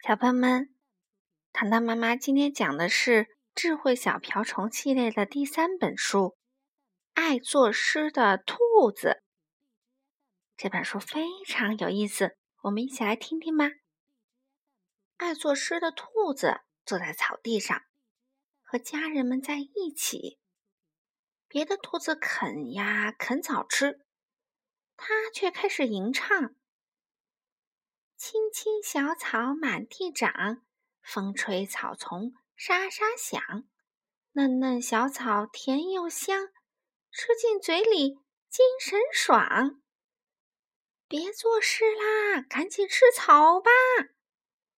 小朋友们，糖糖妈妈今天讲的是《智慧小瓢虫》系列的第三本书《爱作诗的兔子》。这本书非常有意思，我们一起来听听吧。爱作诗的兔子坐在草地上，和家人们在一起。别的兔子啃呀啃草吃，它却开始吟唱。青青小草满地长，风吹草丛沙沙响。嫩嫩小草甜又香，吃进嘴里精神爽。别作诗啦，赶紧吃草吧！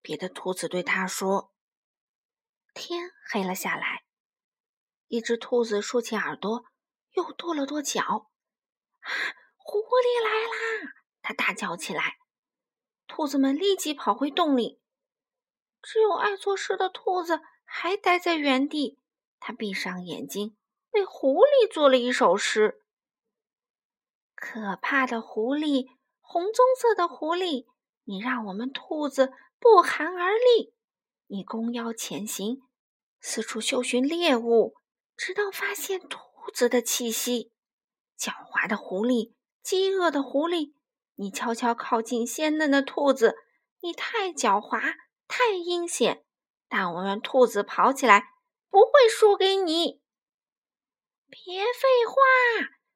别的兔子对他说。天黑了下来，一只兔子竖起耳朵，又跺了跺脚。啊，狐狸来啦！它大叫起来。兔子们立即跑回洞里，只有爱作诗的兔子还待在原地。他闭上眼睛，为狐狸做了一首诗：“可怕的狐狸，红棕色的狐狸，你让我们兔子不寒而栗。你弓腰前行，四处嗅寻猎物，直到发现兔子的气息。狡猾的狐狸，饥饿的狐狸。”你悄悄靠近鲜嫩的兔子，你太狡猾，太阴险，但我们兔子跑起来不会输给你。别废话，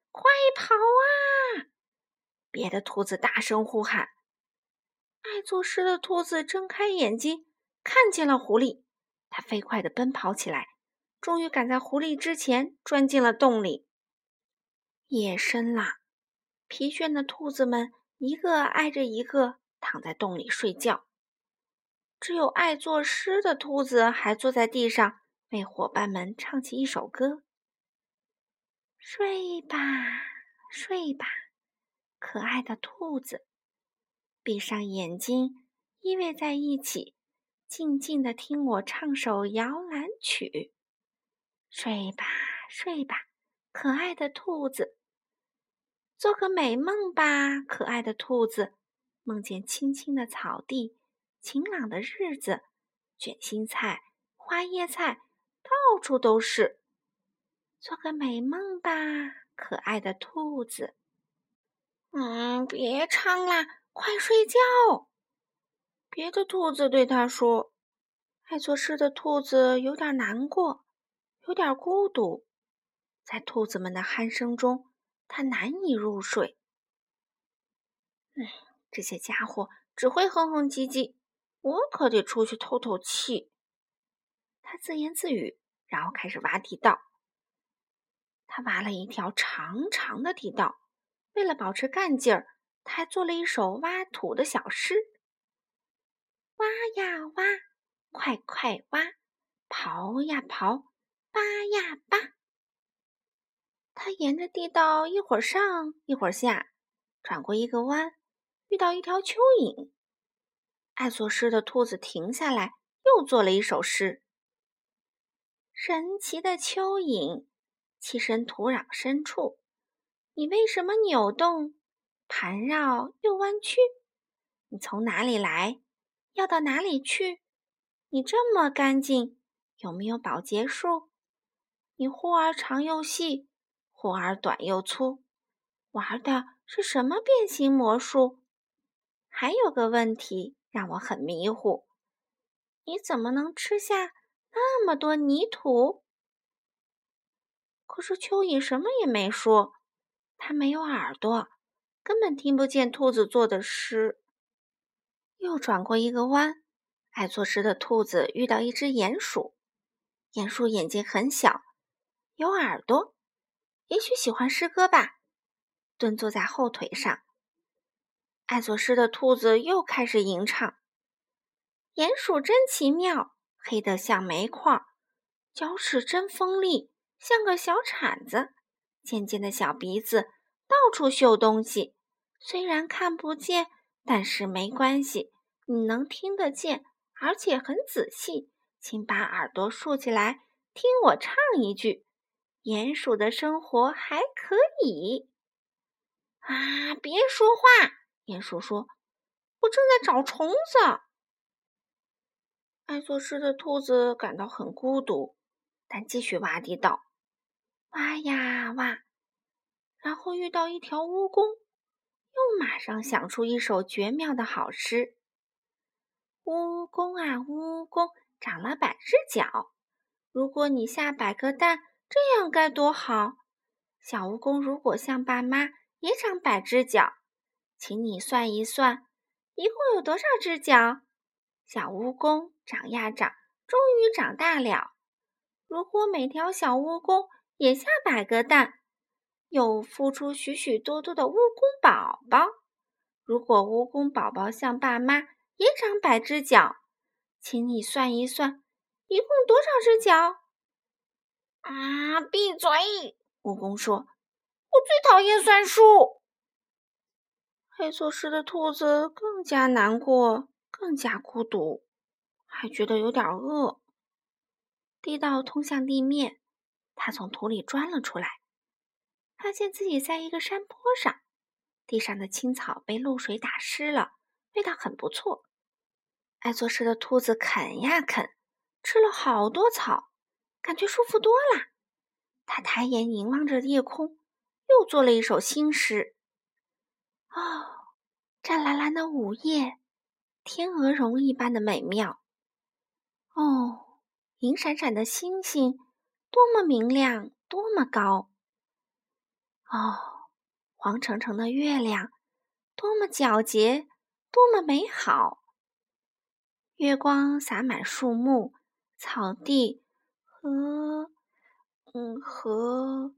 快跑啊！别的兔子大声呼喊。爱作诗的兔子睁开眼睛，看见了狐狸，它飞快地奔跑起来，终于赶在狐狸之前钻进了洞里。夜深了，疲倦的兔子们。一个挨着一个躺在洞里睡觉，只有爱作诗的兔子还坐在地上为伙伴们唱起一首歌：“睡吧，睡吧，可爱的兔子，闭上眼睛，依偎在一起，静静的听我唱首摇篮曲。睡吧，睡吧，可爱的兔子。”做个美梦吧，可爱的兔子，梦见青青的草地，晴朗的日子，卷心菜、花椰菜到处都是。做个美梦吧，可爱的兔子。嗯，别唱啦，快睡觉。别的兔子对他说：“爱做事的兔子有点难过，有点孤独，在兔子们的鼾声中。”他难以入睡。唉，这些家伙只会哼哼唧唧，我可得出去透透气。他自言自语，然后开始挖地道。他挖了一条长长的地道，为了保持干劲儿，他还做了一首挖土的小诗：挖呀挖，快快挖；刨呀刨，扒呀扒。他沿着地道一会儿上一会儿下，转过一个弯，遇到一条蚯蚓。爱作诗的兔子停下来，又做了一首诗：神奇的蚯蚓，栖身土壤深处，你为什么扭动、盘绕又弯曲？你从哪里来？要到哪里去？你这么干净，有没有保洁术？你忽而长又细。忽而短又粗，玩的是什么变形魔术？还有个问题让我很迷糊：你怎么能吃下那么多泥土？可是蚯蚓什么也没说，它没有耳朵，根本听不见兔子做的诗。又转过一个弯，爱作诗的兔子遇到一只鼹鼠。鼹鼠眼睛很小，有耳朵。也许喜欢诗歌吧，蹲坐在后腿上。爱作诗的兔子又开始吟唱：“鼹鼠真奇妙，黑得像煤块，脚趾真锋利，像个小铲子。尖尖的小鼻子到处嗅东西，虽然看不见，但是没关系，你能听得见，而且很仔细。请把耳朵竖起来，听我唱一句。”鼹鼠的生活还可以啊！别说话，鼹鼠说：“我正在找虫子。”爱做事的兔子感到很孤独，但继续挖地道，挖呀挖，然后遇到一条蜈蚣，又马上想出一首绝妙的好诗：蜈蚣啊蜈蚣，长了百只脚，如果你下百个蛋，这样该多好！小蜈蚣如果像爸妈，也长百只脚，请你算一算，一共有多少只脚？小蜈蚣长呀长，终于长大了。如果每条小蜈蚣也下百个蛋，又孵出许许多多的蜈蚣宝宝。如果蜈蚣宝宝像爸妈，也长百只脚，请你算一算，一共多少只脚？啊！闭嘴！蜈蚣说：“我最讨厌算数。”爱做事的兔子更加难过。更加孤独，还觉得有点饿。地道通向地面，他从土里钻了出来，发现自己在一个山坡上，地上的青草被露水打湿了，味道很不错。爱做事的兔子啃呀啃，吃了好多草，感觉舒服多了。他抬眼凝望着夜空，又做了一首新诗：哦，湛蓝蓝的午夜。天鹅绒一般的美妙，哦，银闪闪的星星，多么明亮，多么高！哦，黄澄澄的月亮，多么皎洁，多么美好！月光洒满树木、草地和……嗯，和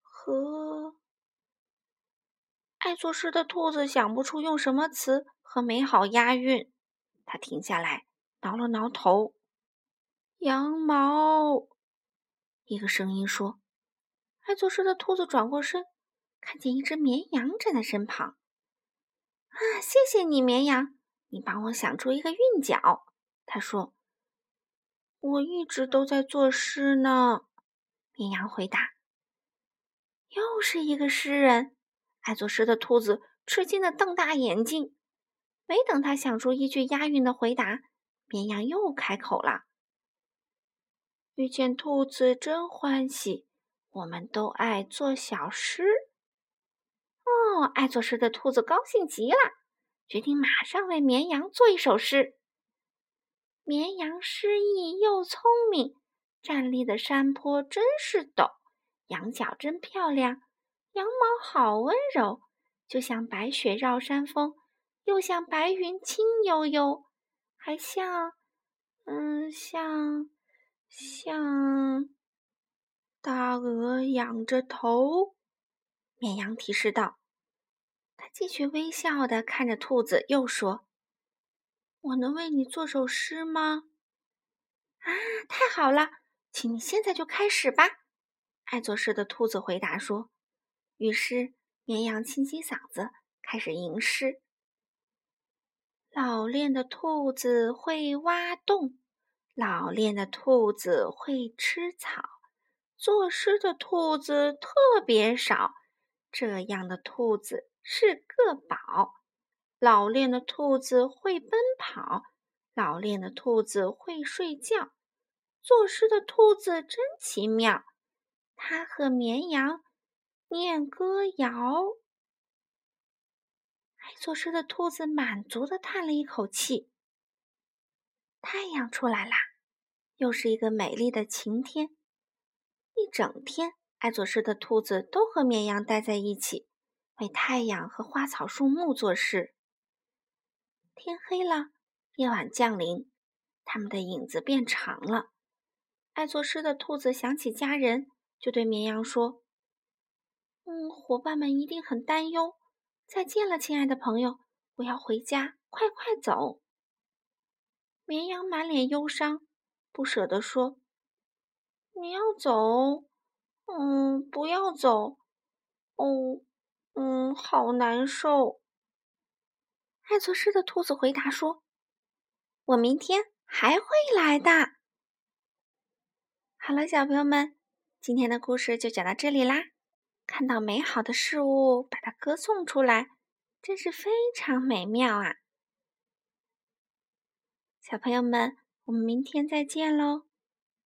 和……爱做事的兔子想不出用什么词。和美好押韵，他停下来，挠了挠头。羊毛，一个声音说：“爱做事的兔子转过身，看见一只绵羊站在身旁。啊，谢谢你，绵羊，你帮我想出一个韵脚。”他说：“我一直都在作诗呢。”绵羊回答。又是一个诗人，爱作诗的兔子吃惊的瞪大眼睛。没等他想出一句押韵的回答，绵羊又开口了：“遇见兔子真欢喜，我们都爱做小诗。”哦，爱作诗的兔子高兴极了，决定马上为绵羊做一首诗。绵羊诗意又聪明，站立的山坡真是陡，羊角真漂亮，羊毛好温柔，就像白雪绕山峰。又像白云轻悠悠，还像，嗯，像，像大鹅仰着头。绵羊提示道：“他继续微笑的看着兔子，又说：‘我能为你做首诗吗？’啊，太好了，请你现在就开始吧。”爱做诗的兔子回答说。于是，绵羊清清嗓子，开始吟诗。老练的兔子会挖洞，老练的兔子会吃草，作诗的兔子特别少，这样的兔子是个宝。老练的兔子会奔跑，老练的兔子会睡觉，作诗的兔子真奇妙，它和绵羊念歌谣。爱做诗的兔子满足的叹了一口气。太阳出来啦，又是一个美丽的晴天。一整天，爱做诗的兔子都和绵羊待在一起，为太阳和花草树木做事。天黑了，夜晚降临，他们的影子变长了。爱作诗的兔子想起家人，就对绵羊说：“嗯，伙伴们一定很担忧。”再见了，亲爱的朋友，我要回家，快快走。绵羊满脸忧伤，不舍得说：“你要走？嗯，不要走。哦，嗯，好难受。”爱做事的兔子回答说：“我明天还会来的。”好了，小朋友们，今天的故事就讲到这里啦。看到美好的事物，把它歌颂出来，真是非常美妙啊！小朋友们，我们明天再见喽。